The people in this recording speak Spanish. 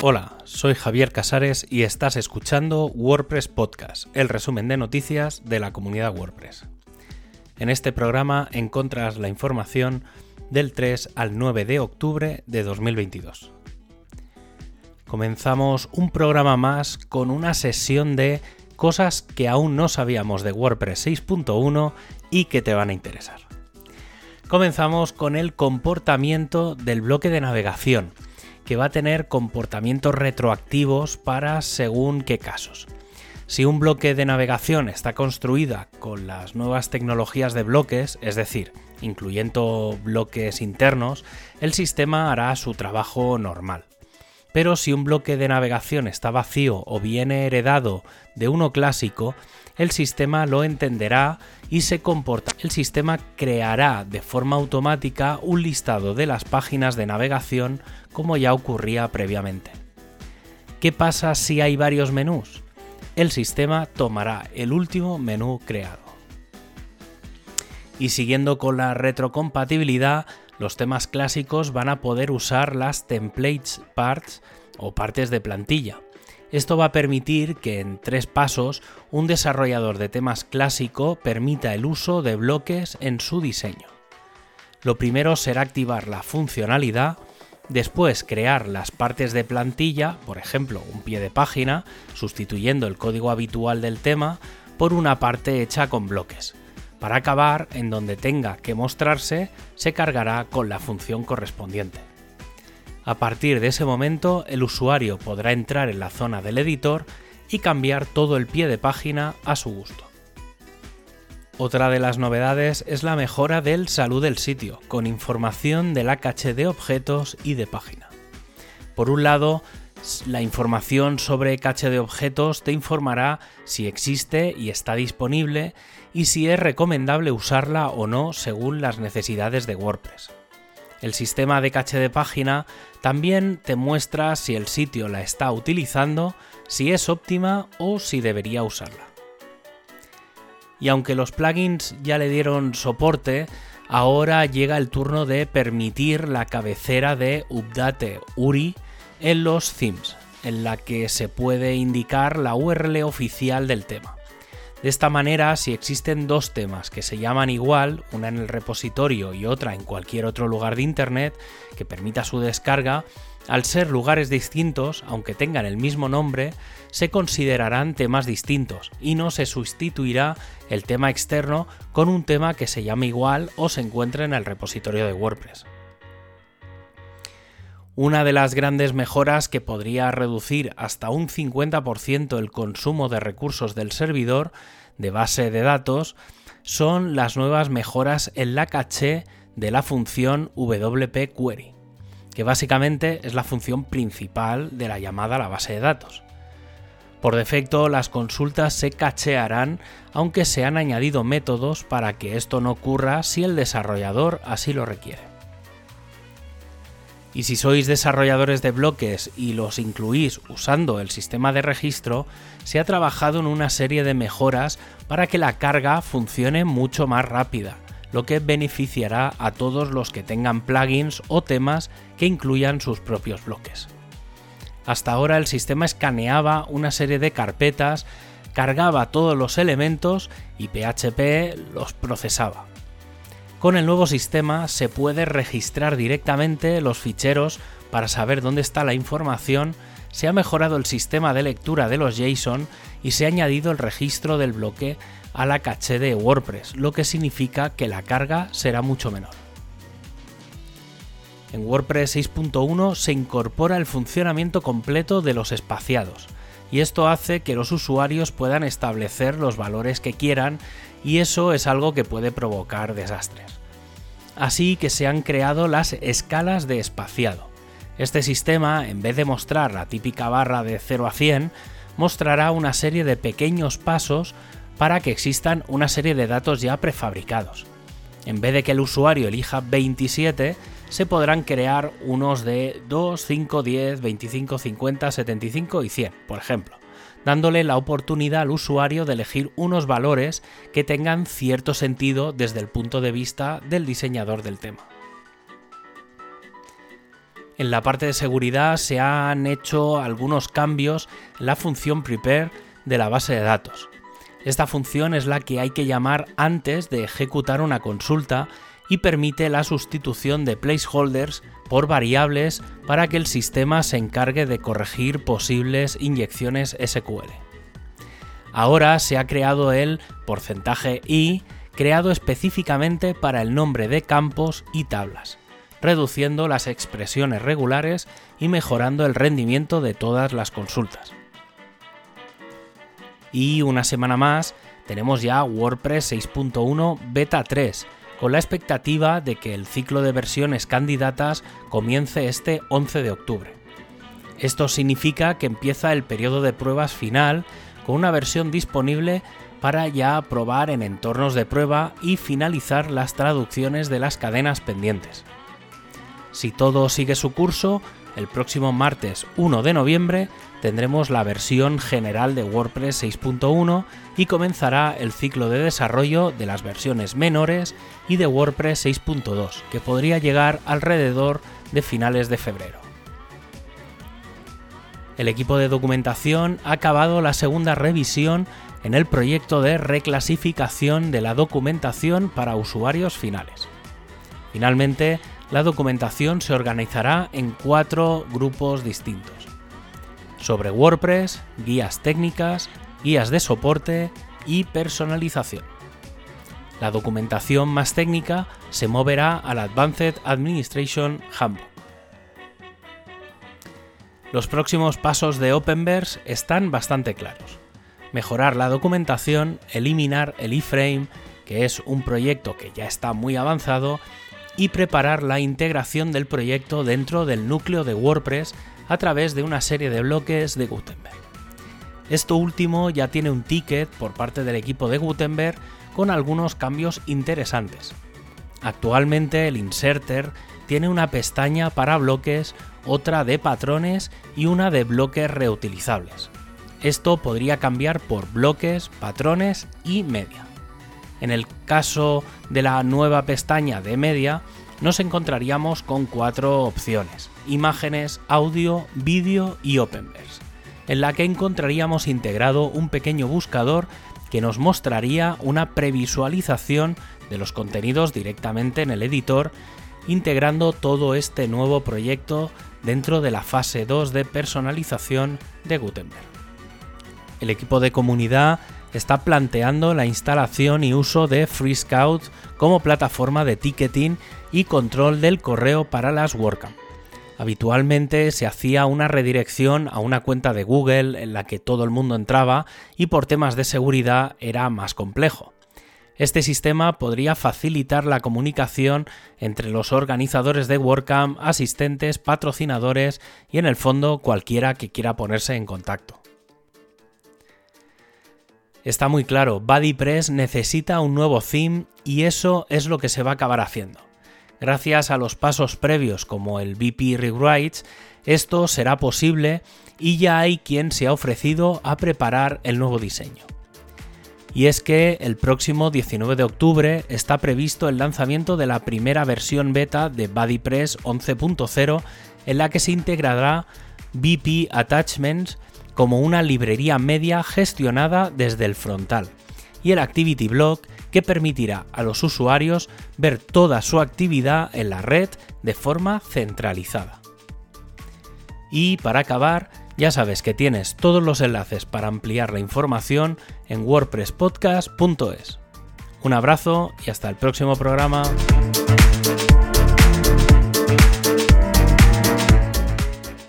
Hola, soy Javier Casares y estás escuchando WordPress Podcast, el resumen de noticias de la comunidad WordPress. En este programa encontras la información del 3 al 9 de octubre de 2022. Comenzamos un programa más con una sesión de cosas que aún no sabíamos de WordPress 6.1 y que te van a interesar. Comenzamos con el comportamiento del bloque de navegación, que va a tener comportamientos retroactivos para según qué casos. Si un bloque de navegación está construida con las nuevas tecnologías de bloques, es decir, incluyendo bloques internos, el sistema hará su trabajo normal. Pero si un bloque de navegación está vacío o viene heredado de uno clásico, el sistema lo entenderá y se comporta. El sistema creará de forma automática un listado de las páginas de navegación como ya ocurría previamente. ¿Qué pasa si hay varios menús? El sistema tomará el último menú creado. Y siguiendo con la retrocompatibilidad, los temas clásicos van a poder usar las templates parts o partes de plantilla. Esto va a permitir que en tres pasos un desarrollador de temas clásico permita el uso de bloques en su diseño. Lo primero será activar la funcionalidad Después crear las partes de plantilla, por ejemplo un pie de página, sustituyendo el código habitual del tema por una parte hecha con bloques. Para acabar, en donde tenga que mostrarse, se cargará con la función correspondiente. A partir de ese momento, el usuario podrá entrar en la zona del editor y cambiar todo el pie de página a su gusto. Otra de las novedades es la mejora del salud del sitio, con información de la caché de objetos y de página. Por un lado, la información sobre caché de objetos te informará si existe y está disponible y si es recomendable usarla o no según las necesidades de WordPress. El sistema de caché de página también te muestra si el sitio la está utilizando, si es óptima o si debería usarla y aunque los plugins ya le dieron soporte, ahora llega el turno de permitir la cabecera de Update URI en los themes, en la que se puede indicar la URL oficial del tema. De esta manera, si existen dos temas que se llaman igual, una en el repositorio y otra en cualquier otro lugar de Internet, que permita su descarga, al ser lugares distintos, aunque tengan el mismo nombre, se considerarán temas distintos y no se sustituirá el tema externo con un tema que se llame igual o se encuentre en el repositorio de WordPress. Una de las grandes mejoras que podría reducir hasta un 50% el consumo de recursos del servidor de base de datos son las nuevas mejoras en la caché de la función WP Query, que básicamente es la función principal de la llamada a la base de datos. Por defecto, las consultas se cachearán, aunque se han añadido métodos para que esto no ocurra si el desarrollador así lo requiere. Y si sois desarrolladores de bloques y los incluís usando el sistema de registro, se ha trabajado en una serie de mejoras para que la carga funcione mucho más rápida, lo que beneficiará a todos los que tengan plugins o temas que incluyan sus propios bloques. Hasta ahora el sistema escaneaba una serie de carpetas, cargaba todos los elementos y PHP los procesaba. Con el nuevo sistema se puede registrar directamente los ficheros para saber dónde está la información, se ha mejorado el sistema de lectura de los JSON y se ha añadido el registro del bloque a la caché de WordPress, lo que significa que la carga será mucho menor. En WordPress 6.1 se incorpora el funcionamiento completo de los espaciados, y esto hace que los usuarios puedan establecer los valores que quieran y eso es algo que puede provocar desastres. Así que se han creado las escalas de espaciado. Este sistema, en vez de mostrar la típica barra de 0 a 100, mostrará una serie de pequeños pasos para que existan una serie de datos ya prefabricados. En vez de que el usuario elija 27, se podrán crear unos de 2, 5, 10, 25, 50, 75 y 100, por ejemplo, dándole la oportunidad al usuario de elegir unos valores que tengan cierto sentido desde el punto de vista del diseñador del tema. En la parte de seguridad se han hecho algunos cambios en la función prepare de la base de datos. Esta función es la que hay que llamar antes de ejecutar una consulta y permite la sustitución de placeholders por variables para que el sistema se encargue de corregir posibles inyecciones SQL. Ahora se ha creado el porcentaje i creado específicamente para el nombre de campos y tablas, reduciendo las expresiones regulares y mejorando el rendimiento de todas las consultas. Y una semana más tenemos ya WordPress 6.1 Beta 3, con la expectativa de que el ciclo de versiones candidatas comience este 11 de octubre. Esto significa que empieza el periodo de pruebas final con una versión disponible para ya probar en entornos de prueba y finalizar las traducciones de las cadenas pendientes. Si todo sigue su curso, el próximo martes 1 de noviembre tendremos la versión general de WordPress 6.1 y comenzará el ciclo de desarrollo de las versiones menores y de WordPress 6.2, que podría llegar alrededor de finales de febrero. El equipo de documentación ha acabado la segunda revisión en el proyecto de reclasificación de la documentación para usuarios finales. Finalmente, la documentación se organizará en cuatro grupos distintos. Sobre WordPress, guías técnicas, guías de soporte y personalización. La documentación más técnica se moverá al Advanced Administration Handbook. Los próximos pasos de Openverse están bastante claros. Mejorar la documentación, eliminar el iframe, que es un proyecto que ya está muy avanzado, y preparar la integración del proyecto dentro del núcleo de WordPress a través de una serie de bloques de Gutenberg. Esto último ya tiene un ticket por parte del equipo de Gutenberg con algunos cambios interesantes. Actualmente el inserter tiene una pestaña para bloques, otra de patrones y una de bloques reutilizables. Esto podría cambiar por bloques, patrones y media. En el caso de la nueva pestaña de media, nos encontraríamos con cuatro opciones, imágenes, audio, vídeo y Openverse, en la que encontraríamos integrado un pequeño buscador que nos mostraría una previsualización de los contenidos directamente en el editor, integrando todo este nuevo proyecto dentro de la fase 2 de personalización de Gutenberg. El equipo de comunidad está planteando la instalación y uso de FreeScout como plataforma de ticketing y control del correo para las WordCamp. Habitualmente se hacía una redirección a una cuenta de Google en la que todo el mundo entraba y por temas de seguridad era más complejo. Este sistema podría facilitar la comunicación entre los organizadores de WordCamp, asistentes, patrocinadores y en el fondo cualquiera que quiera ponerse en contacto. Está muy claro, BuddyPress necesita un nuevo theme y eso es lo que se va a acabar haciendo. Gracias a los pasos previos como el BP Rewrites, esto será posible y ya hay quien se ha ofrecido a preparar el nuevo diseño. Y es que el próximo 19 de octubre está previsto el lanzamiento de la primera versión beta de BuddyPress 11.0 en la que se integrará BP Attachments como una librería media gestionada desde el frontal y el Activity Block que permitirá a los usuarios ver toda su actividad en la red de forma centralizada. Y para acabar, ya sabes que tienes todos los enlaces para ampliar la información en wordpresspodcast.es. Un abrazo y hasta el próximo programa.